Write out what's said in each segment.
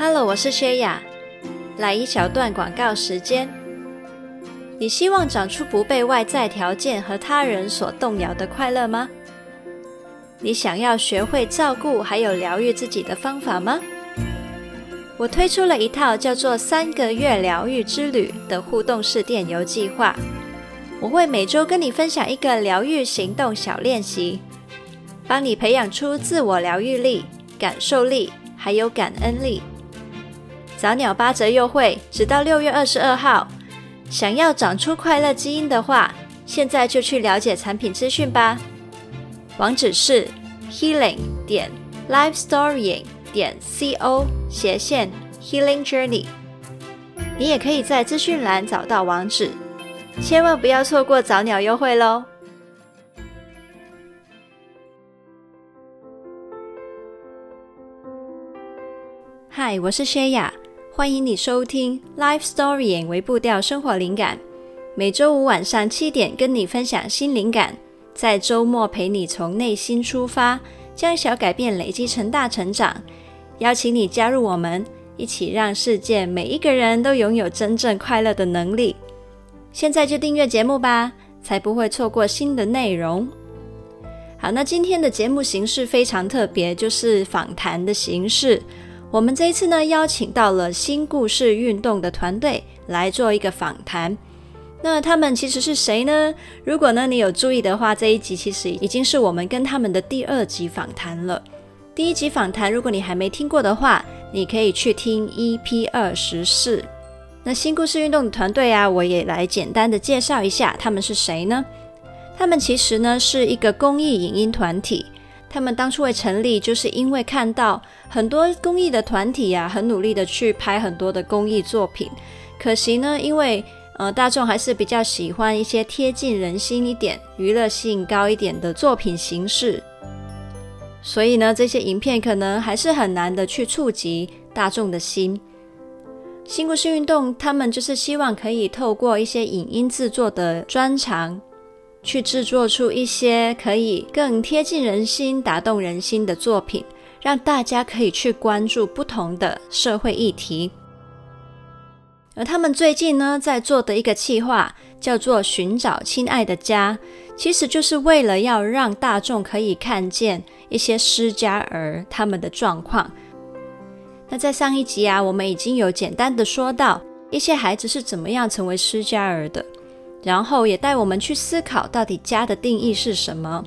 Hello，我是薛雅，来一小段广告时间。你希望长出不被外在条件和他人所动摇的快乐吗？你想要学会照顾还有疗愈自己的方法吗？我推出了一套叫做“三个月疗愈之旅”的互动式电邮计划。我会每周跟你分享一个疗愈行动小练习，帮你培养出自我疗愈力、感受力还有感恩力。早鸟八折优惠，直到六月二十二号。想要长出快乐基因的话，现在就去了解产品资讯吧。网址是 healing 点 lifestorying 点 co 斜线 healing journey。你也可以在资讯栏找到网址，千万不要错过早鸟优惠喽！嗨，我是薛雅。欢迎你收听《Life Story》为》步调生活灵感，每周五晚上七点跟你分享新灵感，在周末陪你从内心出发，将小改变累积成大成长。邀请你加入我们，一起让世界每一个人都拥有真正快乐的能力。现在就订阅节目吧，才不会错过新的内容。好，那今天的节目形式非常特别，就是访谈的形式。我们这一次呢，邀请到了新故事运动的团队来做一个访谈。那他们其实是谁呢？如果呢你有注意的话，这一集其实已经是我们跟他们的第二集访谈了。第一集访谈，如果你还没听过的话，你可以去听 EP 二十四。那新故事运动的团队啊，我也来简单的介绍一下他们是谁呢？他们其实呢是一个公益影音团体。他们当初会成立，就是因为看到很多公益的团体啊，很努力的去拍很多的公益作品。可惜呢，因为呃大众还是比较喜欢一些贴近人心一点、娱乐性高一点的作品形式，所以呢，这些影片可能还是很难的去触及大众的心。新故事运动，他们就是希望可以透过一些影音制作的专长。去制作出一些可以更贴近人心、打动人心的作品，让大家可以去关注不同的社会议题。而他们最近呢，在做的一个企划叫做“寻找亲爱的家”，其实就是为了要让大众可以看见一些失家儿他们的状况。那在上一集啊，我们已经有简单的说到一些孩子是怎么样成为失家儿的。然后也带我们去思考，到底家的定义是什么？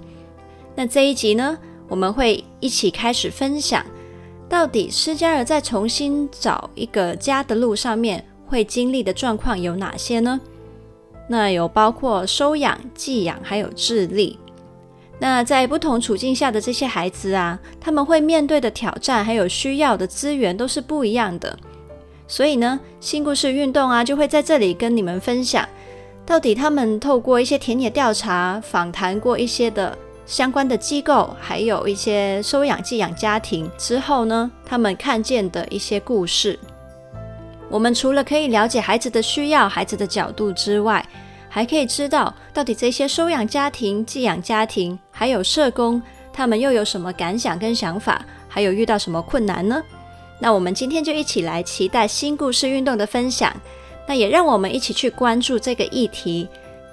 那这一集呢，我们会一起开始分享，到底施加尔在重新找一个家的路上面会经历的状况有哪些呢？那有包括收养、寄养，还有智力。那在不同处境下的这些孩子啊，他们会面对的挑战还有需要的资源都是不一样的。所以呢，新故事运动啊，就会在这里跟你们分享。到底他们透过一些田野调查、访谈过一些的相关的机构，还有一些收养寄养家庭之后呢，他们看见的一些故事。我们除了可以了解孩子的需要、孩子的角度之外，还可以知道到底这些收养家庭、寄养家庭，还有社工，他们又有什么感想跟想法，还有遇到什么困难呢？那我们今天就一起来期待新故事运动的分享。那也让我们一起去关注这个议题，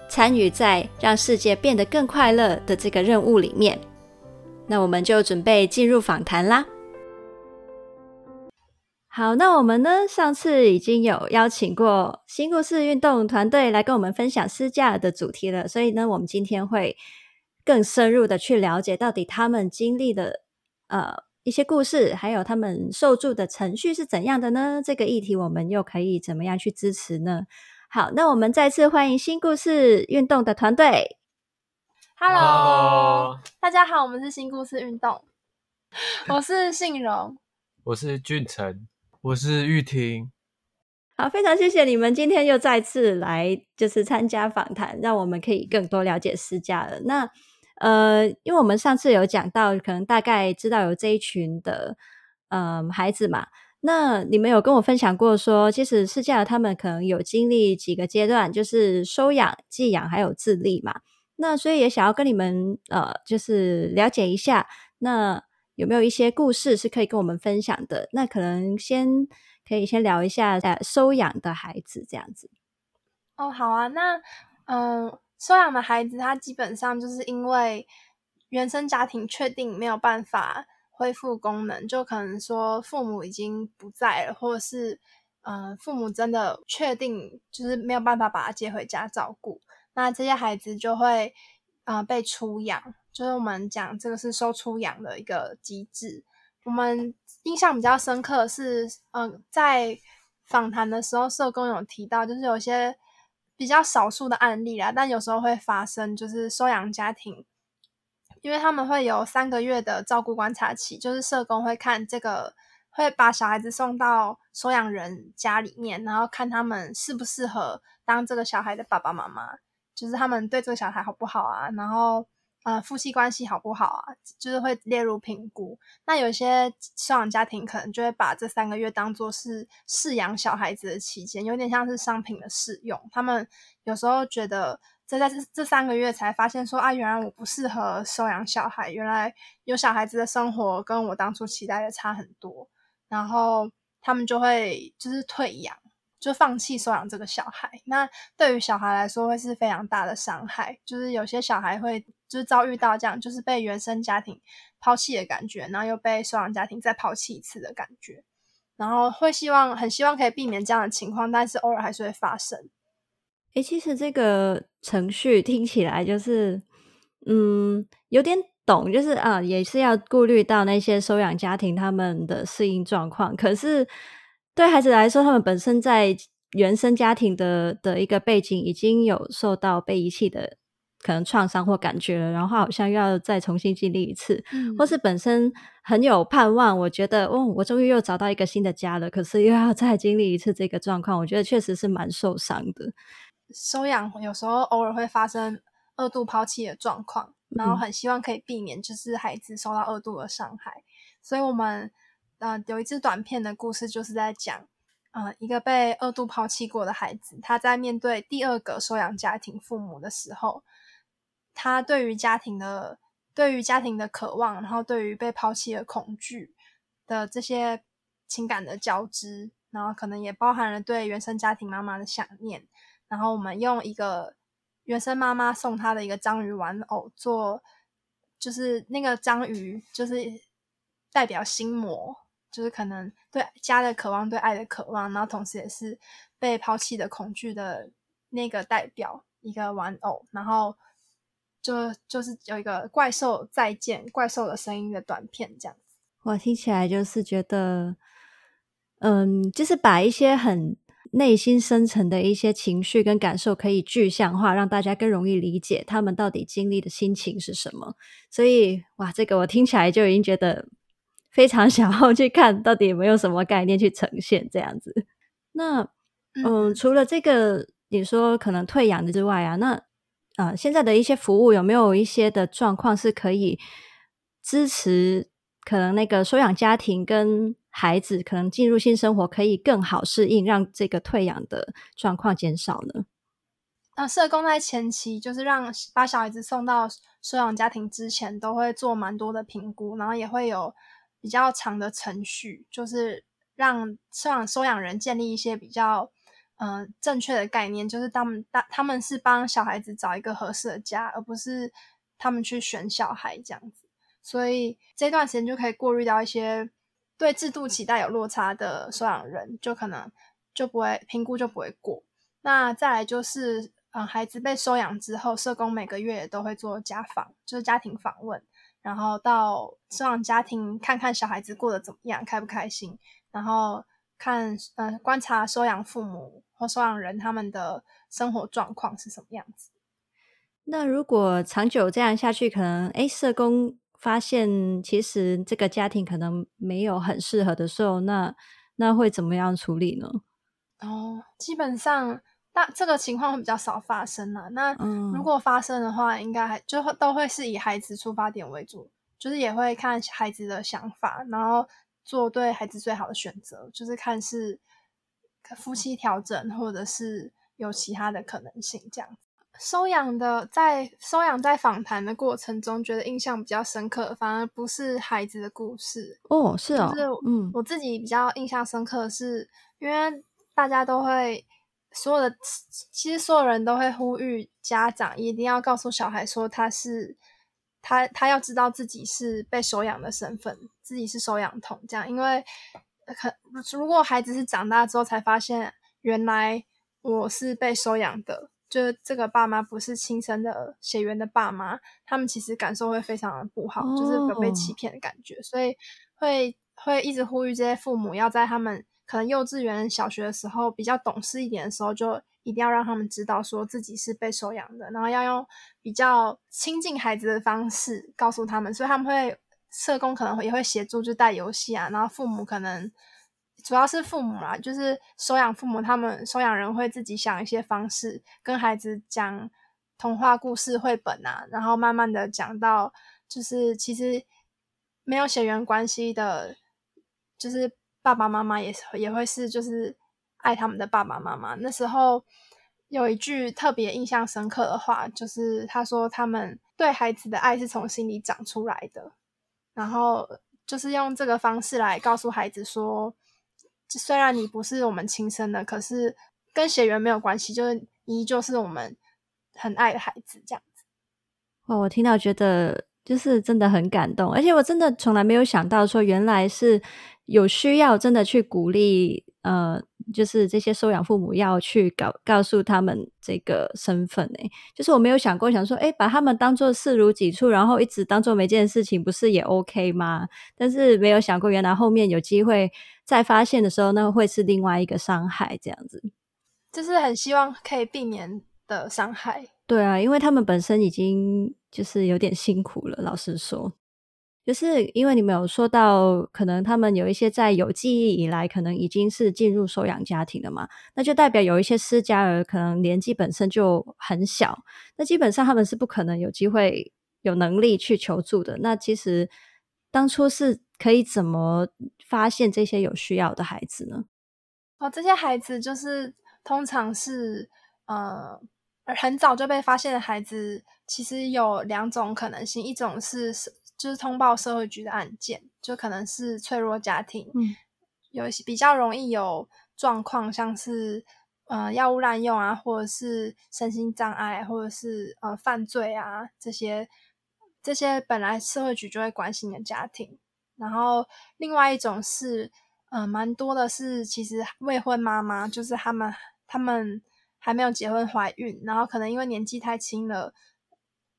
参与在让世界变得更快乐的这个任务里面。那我们就准备进入访谈啦。好，那我们呢，上次已经有邀请过新故事运动团队来跟我们分享私驾的主题了，所以呢，我们今天会更深入的去了解到底他们经历的呃。一些故事，还有他们受助的程序是怎样的呢？这个议题我们又可以怎么样去支持呢？好，那我们再次欢迎新故事运动的团队。Hello，大家好，我们是新故事运动。我是信荣，我是俊成，我是玉婷。好，非常谢谢你们今天又再次来，就是参加访谈，让我们可以更多了解私家了。那呃，因为我们上次有讲到，可能大概知道有这一群的嗯、呃、孩子嘛，那你们有跟我分享过说，其实失家儿他们可能有经历几个阶段，就是收养、寄养还有自立嘛。那所以也想要跟你们呃，就是了解一下，那有没有一些故事是可以跟我们分享的？那可能先可以先聊一下呃收养的孩子这样子。哦，好啊，那嗯、收养的孩子他基本上就是因为原生家庭确定没有办法恢复功能，就可能说父母已经不在了，或者是嗯、父母真的确定就是没有办法把他接回家照顾，那这些孩子就会啊、被出养，就是我们讲这个是收出养的一个机制。我们印象比较深刻是，嗯、呃，在访谈的时候，社工有提到，就是有些比较少数的案例啦，但有时候会发生，就是收养家庭。因为他们会有三个月的照顾观察期，就是社工会看这个，会把小孩子送到收养人家里面，然后看他们适不适合当这个小孩的爸爸妈妈，就是他们对这个小孩好不好啊，然后呃夫妻关系好不好啊，就是会列入评估。那有些收养家庭可能就会把这三个月当做是饲养小孩子的期间，有点像是商品的试用。他们有时候觉得。这在这这三个月才发现说啊，原来我不适合收养小孩，原来有小孩子的生活跟我当初期待的差很多，然后他们就会就是退养，就放弃收养这个小孩。那对于小孩来说会是非常大的伤害，就是有些小孩会就是遭遇到这样，就是被原生家庭抛弃的感觉，然后又被收养家庭再抛弃一次的感觉，然后会希望很希望可以避免这样的情况，但是偶尔还是会发生。诶，其实这个程序听起来就是，嗯，有点懂，就是啊，也是要顾虑到那些收养家庭他们的适应状况。可是对孩子来说，他们本身在原生家庭的的一个背景已经有受到被遗弃的可能创伤或感觉了，然后好像又要再重新经历一次，嗯，或是本身很有盼望，我觉得哦，我终于又找到一个新的家了，可是又要再经历一次这个状况，我觉得确实是蛮受伤的。收养有时候偶尔会发生二度抛弃的状况，然后很希望可以避免就是孩子受到二度的伤害。所以我们呃有一支短片的故事，就是在讲呃一个被二度抛弃过的孩子，他在面对第二个收养家庭父母的时候，他对于家庭的对于家庭的渴望，然后对于被抛弃的恐惧的这些情感的交织，然后可能也包含了对原生家庭妈妈的想念。然后我们用一个原生妈妈送她的一个章鱼玩偶做，就是那个章鱼就是代表心魔，就是可能对家的渴望，对爱的渴望，然后同时也是被抛弃的恐惧的那个代表一个玩偶，然后就就是有一个怪兽再见，怪兽的声音的短片这样子。我听起来就是觉得，嗯，就是把一些很。内心深层的一些情绪跟感受可以具象化，让大家更容易理解他们到底经历的心情是什么。所以，哇，这个我听起来就已经觉得非常 想要去看到底有没有什么概念去呈现这样子。那，嗯，嗯除了这个你说可能退养的之外啊，那呃，现在的一些服务有没有一些的状况是可以支持可能那个收养家庭跟孩子可能进入性生活可以更好适应，让这个退养的状况减少呢？呃，社工在前期就是让把小孩子送到收养家庭之前，都会做蛮多的评估，然后也会有比较长的程序，就是让收养收养人建立一些比较、呃、正确的概念，就是他们他他们是帮小孩子找一个合适的家，而不是他们去选小孩这样子。所以这段时间就可以过滤掉一些。对制度期待有落差的收养人，就可能就不会评估，就不会过。那再来就是，嗯，孩子被收养之后，社工每个月也都会做家访，就是家庭访问，然后到收养家庭看看小孩子过得怎么样，开不开心，然后看，嗯，观察收养父母或收养人他们的生活状况是什么样子。那如果长久这样下去，可能，哎，社工。发现其实这个家庭可能没有很适合的时候，那那会怎么样处理呢？哦，基本上那这个情况会比较少发生啦。那如果发生的话，嗯、应该还就会都会是以孩子出发点为主，就是也会看孩子的想法，然后做对孩子最好的选择，就是看是夫妻调整，或者是有其他的可能性这样。收养的，在收养在访谈的过程中，觉得印象比较深刻，反而不是孩子的故事哦，是哦，就是嗯，我自己比较印象深刻的是，嗯、因为大家都会所有的，其实所有人都会呼吁家长一定要告诉小孩说他是他他要知道自己是被收养的身份，自己是收养童这样，因为可如果孩子是长大之后才发现，原来我是被收养的。就是这个爸妈不是亲生的血缘的爸妈，他们其实感受会非常的不好，哦、就是有被欺骗的感觉，所以会会一直呼吁这些父母要在他们可能幼稚园、小学的时候比较懂事一点的时候，就一定要让他们知道说自己是被收养的，然后要用比较亲近孩子的方式告诉他们，所以他们会社工可能也会协助就带游戏啊，然后父母可能。主要是父母啦，就是收养父母，他们收养人会自己想一些方式跟孩子讲童话故事绘本啊，然后慢慢的讲到，就是其实没有血缘关系的，就是爸爸妈妈也是也会是就是爱他们的爸爸妈妈。那时候有一句特别印象深刻的话，就是他说他们对孩子的爱是从心里长出来的，然后就是用这个方式来告诉孩子说。虽然你不是我们亲生的，可是跟血缘没有关系，就是你就是我们很爱的孩子，这样子。哦，我听到觉得就是真的很感动，而且我真的从来没有想到说，原来是有需要真的去鼓励，呃，就是这些收养父母要去告告诉他们这个身份诶，就是我没有想过想说，诶，把他们当做视如己出，然后一直当做每件事情，不是也 OK 吗？但是没有想过，原来后面有机会。再发现的时候，那会是另外一个伤害，这样子，就是很希望可以避免的伤害。对啊，因为他们本身已经就是有点辛苦了。老实说，就是因为你们有说到，可能他们有一些在有记忆以来，可能已经是进入收养家庭了嘛，那就代表有一些失家儿可能年纪本身就很小，那基本上他们是不可能有机会有能力去求助的。那其实当初是可以怎么发现这些有需要的孩子呢？哦，这些孩子就是通常是呃很早就被发现的孩子，其实有两种可能性，一种是就是通报社会局的案件，就可能是脆弱家庭，嗯，有比较容易有状况，像是呃药物滥用啊，或者是身心障碍，或者是呃犯罪啊这些，这些本来社会局就会关心的家庭。然后，另外一种是，嗯、呃，蛮多的是，其实未婚妈妈，就是他们，他们还没有结婚怀孕，然后可能因为年纪太轻了，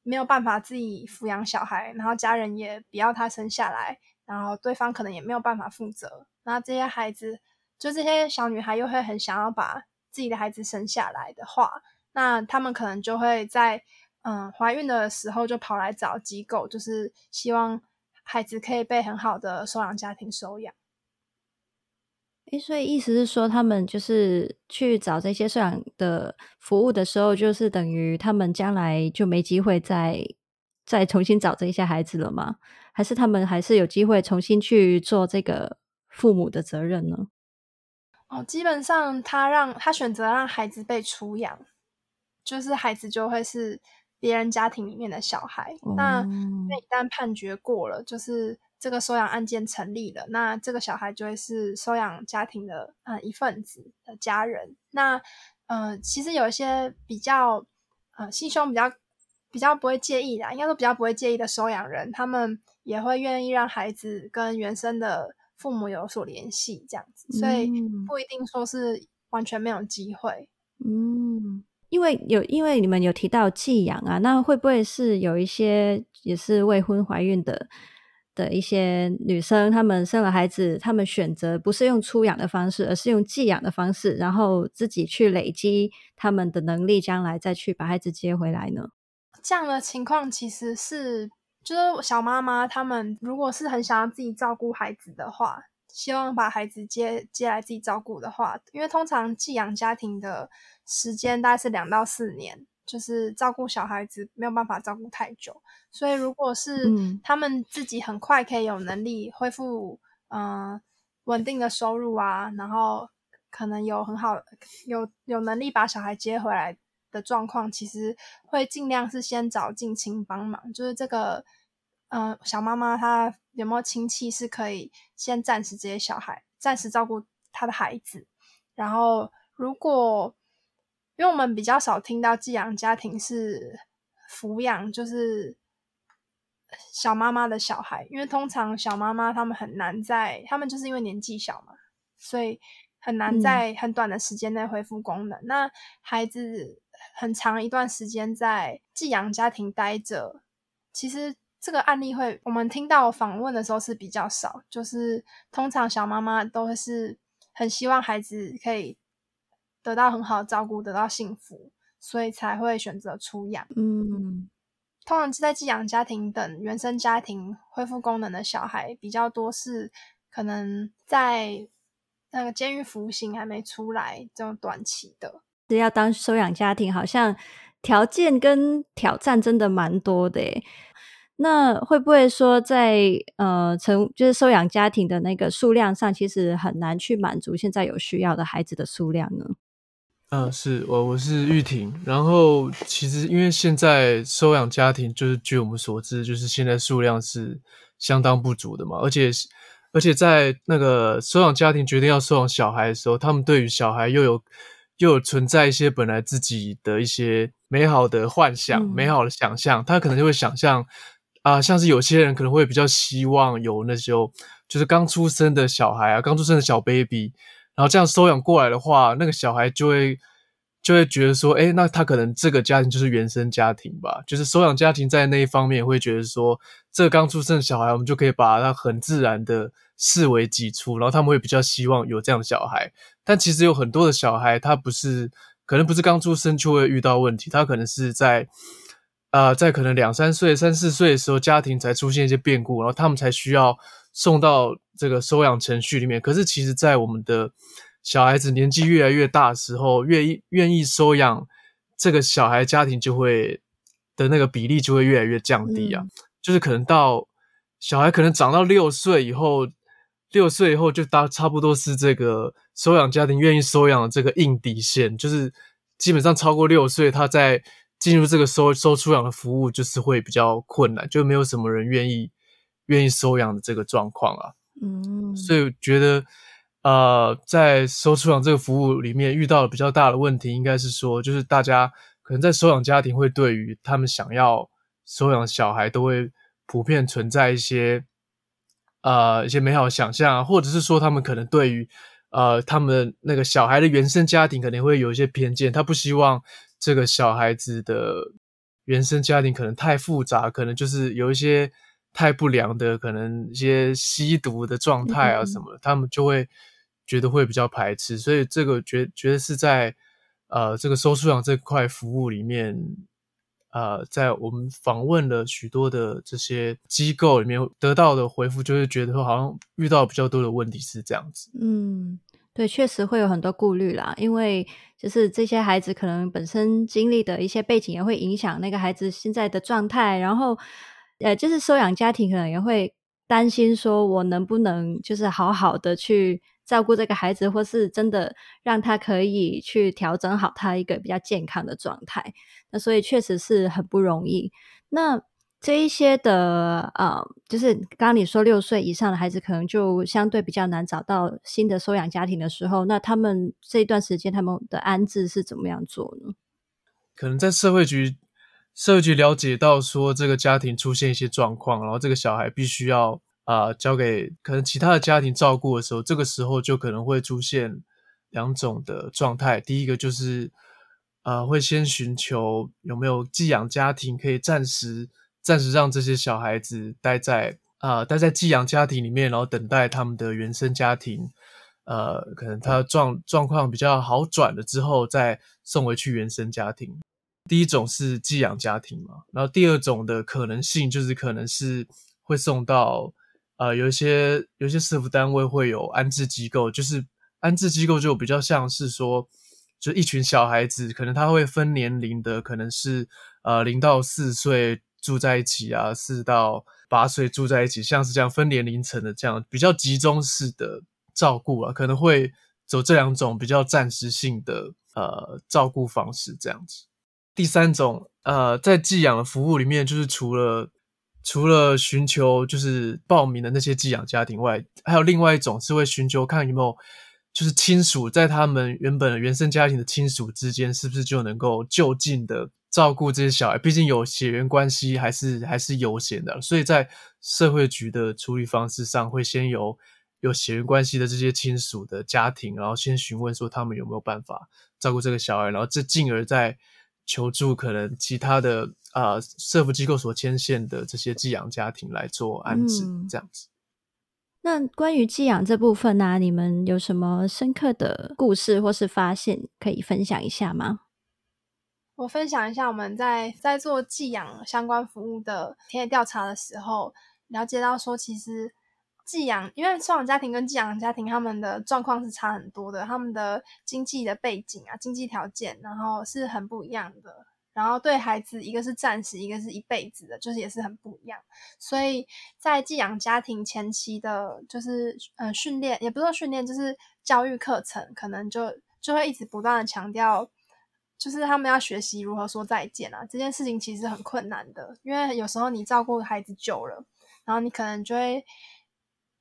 没有办法自己抚养小孩，然后家人也不要他生下来，然后对方可能也没有办法负责，那这些孩子，就这些小女孩又会很想要把自己的孩子生下来的话，那他们可能就会在，嗯，怀孕的时候就跑来找机构，就是希望。孩子可以被很好的收养家庭收养，诶，所以意思是说，他们就是去找这些社养的服务的时候，就是等于他们将来就没机会再再重新找这些孩子了吗？还是他们还是有机会重新去做这个父母的责任呢？哦，基本上他让他选择让孩子被出养，就是孩子就会是。别人家庭里面的小孩，嗯、那那一旦判决过了，就是这个收养案件成立了，那这个小孩就会是收养家庭的呃一份子的家人。那呃，其实有一些比较呃心胸比较比较不会介意的，应该说比较不会介意的收养人，他们也会愿意让孩子跟原生的父母有所联系，这样子，所以不一定说是完全没有机会。嗯。因为有，因为你们有提到寄养啊，那会不会是有一些也是未婚怀孕的的一些女生，她们生了孩子，她们选择不是用出养的方式，而是用寄养的方式，然后自己去累积他们的能力，将来再去把孩子接回来呢？这样的情况其实是，就是小妈妈她们如果是很想要自己照顾孩子的话，希望把孩子接接来自己照顾的话，因为通常寄养家庭的。时间大概是两到四年，就是照顾小孩子没有办法照顾太久，所以如果是他们自己很快可以有能力恢复，嗯、呃，稳定的收入啊，然后可能有很好有有能力把小孩接回来的状况，其实会尽量是先找近亲帮忙，就是这个，嗯、呃，小妈妈她有没有亲戚是可以先暂时这些小孩，暂时照顾她的孩子。然后，如果因为我们比较少听到寄养家庭是抚养，就是小妈妈的小孩，因为通常小妈妈他们很难在，他们就是因为年纪小嘛，所以。很难在很短的时间内恢复功能。嗯。那孩子很长一段时间在寄养家庭待着，其实这个案例会我们听到访问的时候是比较少。就是通常小妈妈都是很希望孩子可以得到很好的照顾，得到幸福，所以才会选择出养。嗯，通常是在寄养家庭等原生家庭恢复功能的小孩比较多，是可能在。那个监狱服刑还没出来，这种短期的，是要当收养家庭，好像条件跟挑战真的蛮多的诶。那会不会说在呃成就是收养家庭的那个数量上，其实很难去满足现在有需要的孩子的数量呢？嗯、呃，是我我是玉婷，然后其实因为现在收养家庭就是据我们所知，就是现在数量是相当不足的嘛，而且。而且在那个收养家庭决定要收养小孩的时候，他们对于小孩又有又有存在一些本来自己的一些美好的幻想、嗯、美好的想象。他可能就会想象啊、呃，像是有些人可能会比较希望有那时候就是刚出生的小孩啊，刚出生的小 baby，然后这样收养过来的话，那个小孩就会就会觉得说，诶，那他可能这个家庭就是原生家庭吧？就是收养家庭在那一方面会觉得说。这刚出生的小孩，我们就可以把他很自然的视为己出，然后他们会比较希望有这样的小孩。但其实有很多的小孩，他不是可能不是刚出生就会遇到问题，他可能是在啊、在可能两三岁、三四岁的时候，家庭才出现一些变故，然后他们才需要送到这个收养程序里面。可是其实，在我们的小孩子年纪越来越大的时候，愿意愿意收养这个小孩家庭就会的那个比例就会越来越降低啊。嗯就是可能到小孩可能长到六岁以后，六岁以后就大差不多是这个收养家庭愿意收养的这个硬底线，就是基本上超过六岁，他在进入这个收收出养的服务就是会比较困难，就没有什么人愿意愿意收养的这个状况啊。嗯，所以觉得呃，在收出养这个服务里面遇到了比较大的问题，应该是说，就是大家可能在收养家庭会对于他们想要。收养小孩都会普遍存在一些，呃，一些美好的想象啊，或者是说他们可能对于，呃，他们那个小孩的原生家庭可能会有一些偏见，他不希望这个小孩子的原生家庭可能太复杂，可能就是有一些太不良的，可能一些吸毒的状态啊什么，嗯，他们就会觉得会比较排斥，所以这个觉觉得是在呃这个收出养这块服务里面。呃，在我们访问了许多的这些机构里面得到的回复，就是觉得说好像遇到比较多的问题是这样子。嗯，对，确实会有很多顾虑啦，因为就是这些孩子可能本身经历的一些背景也会影响那个孩子现在的状态，然后呃，就是收养家庭可能也会担心说，我能不能就是好好的去。照顾这个孩子，或是真的让他可以去调整好他一个比较健康的状态，那所以确实是很不容易。那这一些的呃，就是刚刚你说六岁以上的孩子，可能就相对比较难找到新的收养家庭的时候，那他们这一段时间他们的安置是怎么样做呢？可能在社会局，社局了解到说这个家庭出现一些状况，然后这个小孩必须要。啊、交给可能其他的家庭照顾的时候，这个时候就可能会出现两种的状态。第一个就是，呃，会先寻求有没有寄养家庭可以暂时暂时让这些小孩子待在啊、待在寄养家庭里面，然后等待他们的原生家庭，呃，可能他状状况比较好转了之后，再送回去原生家庭。第一种是寄养家庭嘛，然后第二种的可能性就是可能是会送到。呃，有一些有一些社福单位会有安置机构，就是安置机构就比较像是说，就一群小孩子，可能他会分年龄的，可能是呃零到四岁住在一起啊，四到八岁住在一起，像是这样分年龄层的这样比较集中式的照顾啊，可能会走这两种比较暂时性的呃照顾方式这样子。第三种，呃，在寄养的服务里面，就是除了除了寻求就是报名的那些寄养家庭外，还有另外一种是会寻求看有没有就是亲属在他们原本的原生家庭的亲属之间，是不是就能够就近的照顾这些小孩？毕竟有血缘关系还是还是优先的，所以在社会局的处理方式上，会先由有血缘关系的这些亲属的家庭，然后先询问说他们有没有办法照顾这个小孩，然后这进而再。求助可能其他的啊、呃，社福机构所牵线的这些寄养家庭来做安置，嗯、这样子。那关于寄养这部分呢、啊，你们有什么深刻的故事或是发现可以分享一下吗？我分享一下，我们在在做寄养相关服务的田野调查的时候，了解到说，其实。寄养，因为收养家庭跟寄养家庭他们的状况是差很多的，他们的经济的背景啊、经济条件，然后是很不一样的。然后对孩子，一个是暂时，一个是一辈子的，就是也是很不一样。所以在寄养家庭前期的，就是呃训练，也不是说训练，就是教育课程，可能就就会一直不断的强调，就是他们要学习如何说再见啊。这件事情其实很困难的，因为有时候你照顾孩子久了，然后你可能就会。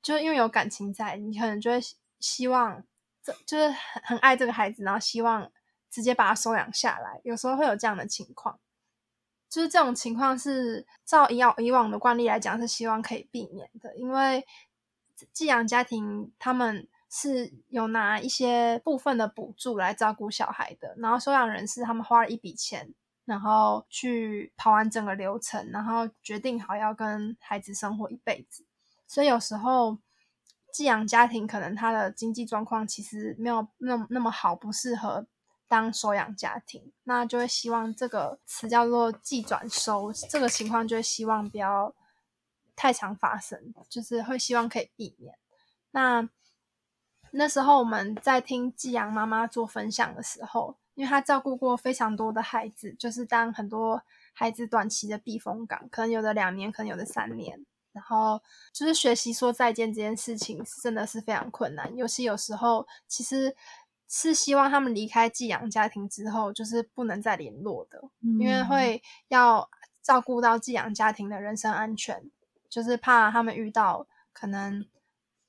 就是因为有感情在，你可能就会希望，这就是很很爱这个孩子，然后希望直接把他收养下来。有时候会有这样的情况，就是这种情况是照以往以往的惯例来讲是希望可以避免的，因为寄养家庭他们是有拿一些部分的补助来照顾小孩的，然后收养人是他们花了一笔钱，然后去跑完整个流程，然后决定好要跟孩子生活一辈子。所以有时候寄养家庭可能他的经济状况其实没有那么那么好，不适合当收养家庭，那就会希望这个词叫做寄转收，这个情况就会希望不要太常发生，就是会希望可以避免。那那时候我们在听寄养妈妈做分享的时候，因为她照顾过非常多的孩子，就是当很多孩子短期的避风港，可能有的两年，可能有的三年。然后就是学习说再见这件事情，真的是非常困难。尤其有时候，其实是希望他们离开寄养家庭之后，就是不能再联络的，嗯、因为会要照顾到寄养家庭的人身安全，就是怕他们遇到可能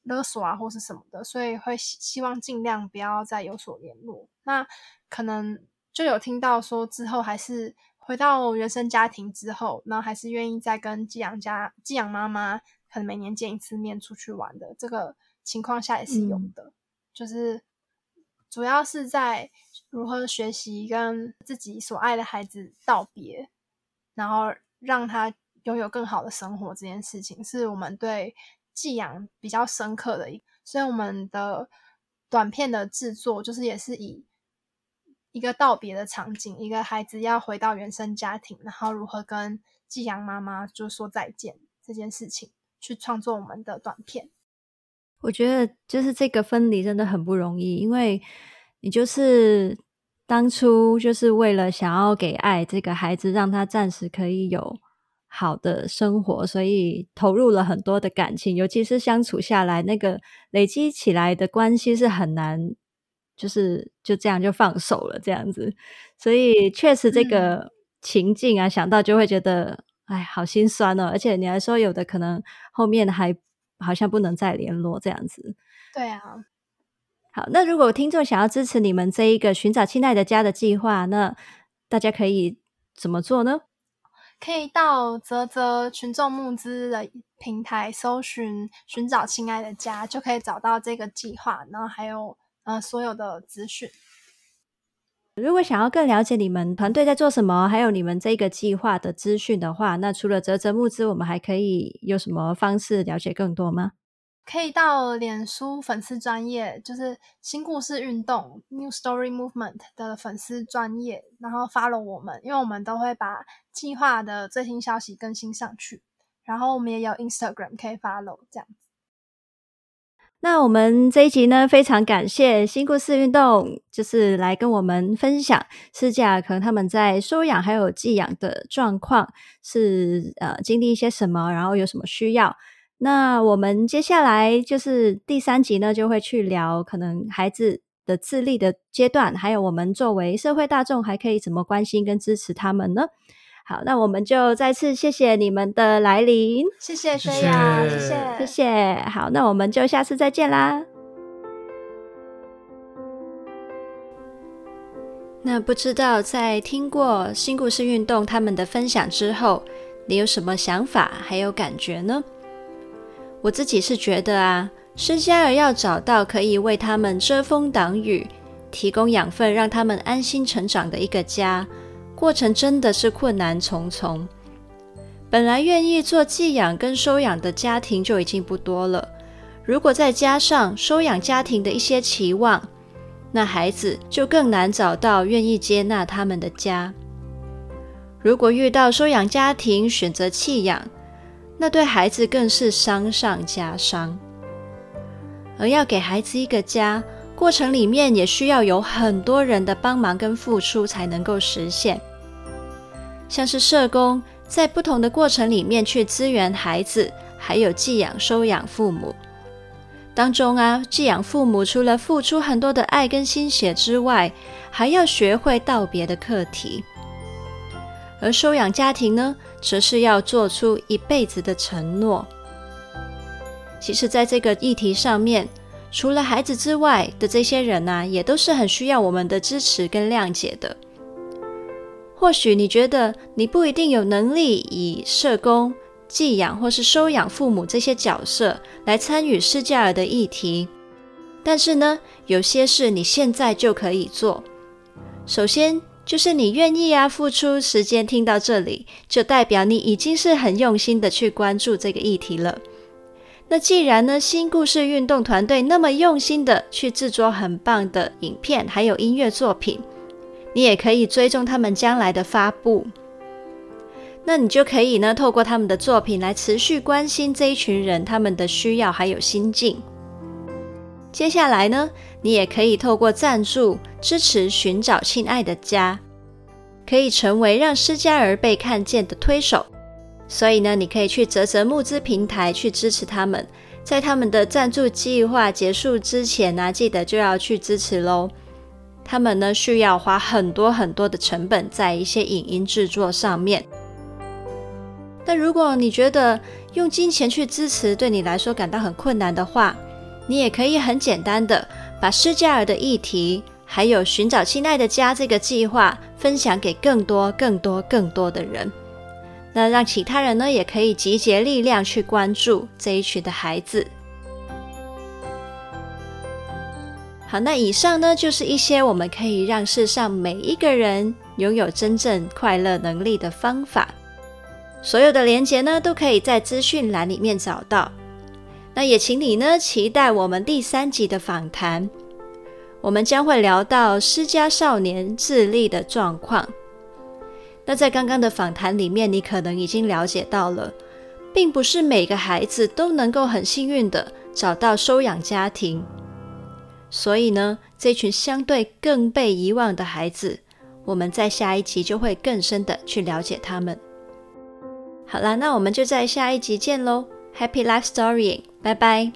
勒索啊或是什么的，所以会希望尽量不要再有所联络。那可能就有听到说之后还是。回到原生家庭之后，然后还是愿意再跟寄养家、寄养妈妈可能每年见一次面出去玩的这个情况下也是有的。嗯、就是主要是在如何学习跟自己所爱的孩子道别，然后让他拥有更好的生活这件事情，是我们对寄养比较深刻的一。所以我们的短片的制作就是也是以。一个道别的场景，一个孩子要回到原生家庭，然后如何跟寄养妈妈就说再见这件事情，去创作我们的短片。我觉得就是这个分离真的很不容易，因为你就是当初就是为了想要给爱这个孩子，让他暂时可以有好的生活，所以投入了很多的感情，尤其是相处下来，那个累积起来的关系是很难。就是就这样就放手了，这样子，所以确实这个情境啊，嗯、想到就会觉得，哎，好心酸哦。而且你还说有的可能后面还好像不能再联络这样子。对啊。好，那如果听众想要支持你们这一个寻找亲爱的家的计划，那大家可以怎么做呢？可以到泽泽群众募资的平台搜寻“寻找亲爱的家”，就可以找到这个计划，然后还有。呃，所有的资讯。如果想要更了解你们团队在做什么，还有你们这个计划的资讯的话，那除了啧啧募资，我们还可以有什么方式了解更多吗？可以到脸书粉丝专业，就是新故事运动 （New Story Movement） 的粉丝专业，然后 follow 我们，因为我们都会把计划的最新消息更新上去。然后我们也有 Instagram 可以 follow，这样。那我们这一集呢，非常感谢新故事运动，就是来跟我们分享思嘉可能他们在收养还有寄养的状况是呃经历一些什么，然后有什么需要。那我们接下来就是第三集呢，就会去聊可能孩子的自立的阶段，还有我们作为社会大众还可以怎么关心跟支持他们呢？好，那我们就再次谢谢你们的来临，谢谢轩雅，谢谢谢谢。好，那我们就下次再见啦。那不知道在听过新故事运动他们的分享之后，你有什么想法还有感觉呢？我自己是觉得啊，失家儿要找到可以为他们遮风挡雨、提供养分，让他们安心成长的一个家，过程真的是困难重重。本来愿意做寄养跟收养的家庭就已经不多了，如果再加上收养家庭的一些期望，那孩子就更难找到愿意接纳他们的家。如果遇到收养家庭选择弃养，那对孩子更是伤上加伤。而要给孩子一个家，过程里面也需要有很多人的帮忙跟付出才能够实现。像是社工在不同的过程里面去支援孩子，还有寄养收养父母。当中啊，寄养父母除了付出很多的爱跟心血之外，还要学会道别的课题；而收养家庭呢，则是要做出一辈子的承诺。其实，在这个议题上面，除了孩子之外的这些人啊，也都是很需要我们的支持跟谅解的。或许你觉得你不一定有能力以社工。寄养或是收养父母这些角色来参与失家儿的议题，但是呢，有些事你现在就可以做。首先就是你愿意啊，付出时间听到这里，就代表你已经是很用心的去关注这个议题了。那既然呢，新故事运动团队那么用心的去制作很棒的影片，还有音乐作品，你也可以追踪他们将来的发布。那你就可以呢，透过他们的作品来持续关心这一群人他们的需要还有心境。接下来呢，你也可以透过赞助支持寻找亲爱的家，可以成为让失家儿被看见的推手。所以呢，你可以去啧啧募资平台去支持他们，在他们的赞助计划结束之前呢，记得就要去支持喽。他们呢，需要花很多很多的成本在一些影音制作上面。但如果你觉得用金钱去支持对你来说感到很困难的话，你也可以很简单的把施加尔的议题，还有寻找亲爱的家这个计划分享给更多、更多、更多的人。那让其他人呢也可以集结力量去关注这一群的孩子。好，那以上呢就是一些我们可以让世上每一个人拥有真正快乐能力的方法。所有的连接呢，都可以在资讯栏里面找到。那也请你呢，期待我们第三集的访谈。我们将会聊到失家少年自立的状况。那在刚刚的访谈里面，你可能已经了解到了，并不是每个孩子都能够很幸运的找到收养家庭。所以呢，这群相对更被遗忘的孩子，我们在下一集就会更深的去了解他们。好啦，那我们就在下一集见喽！Happy Life Story，拜拜。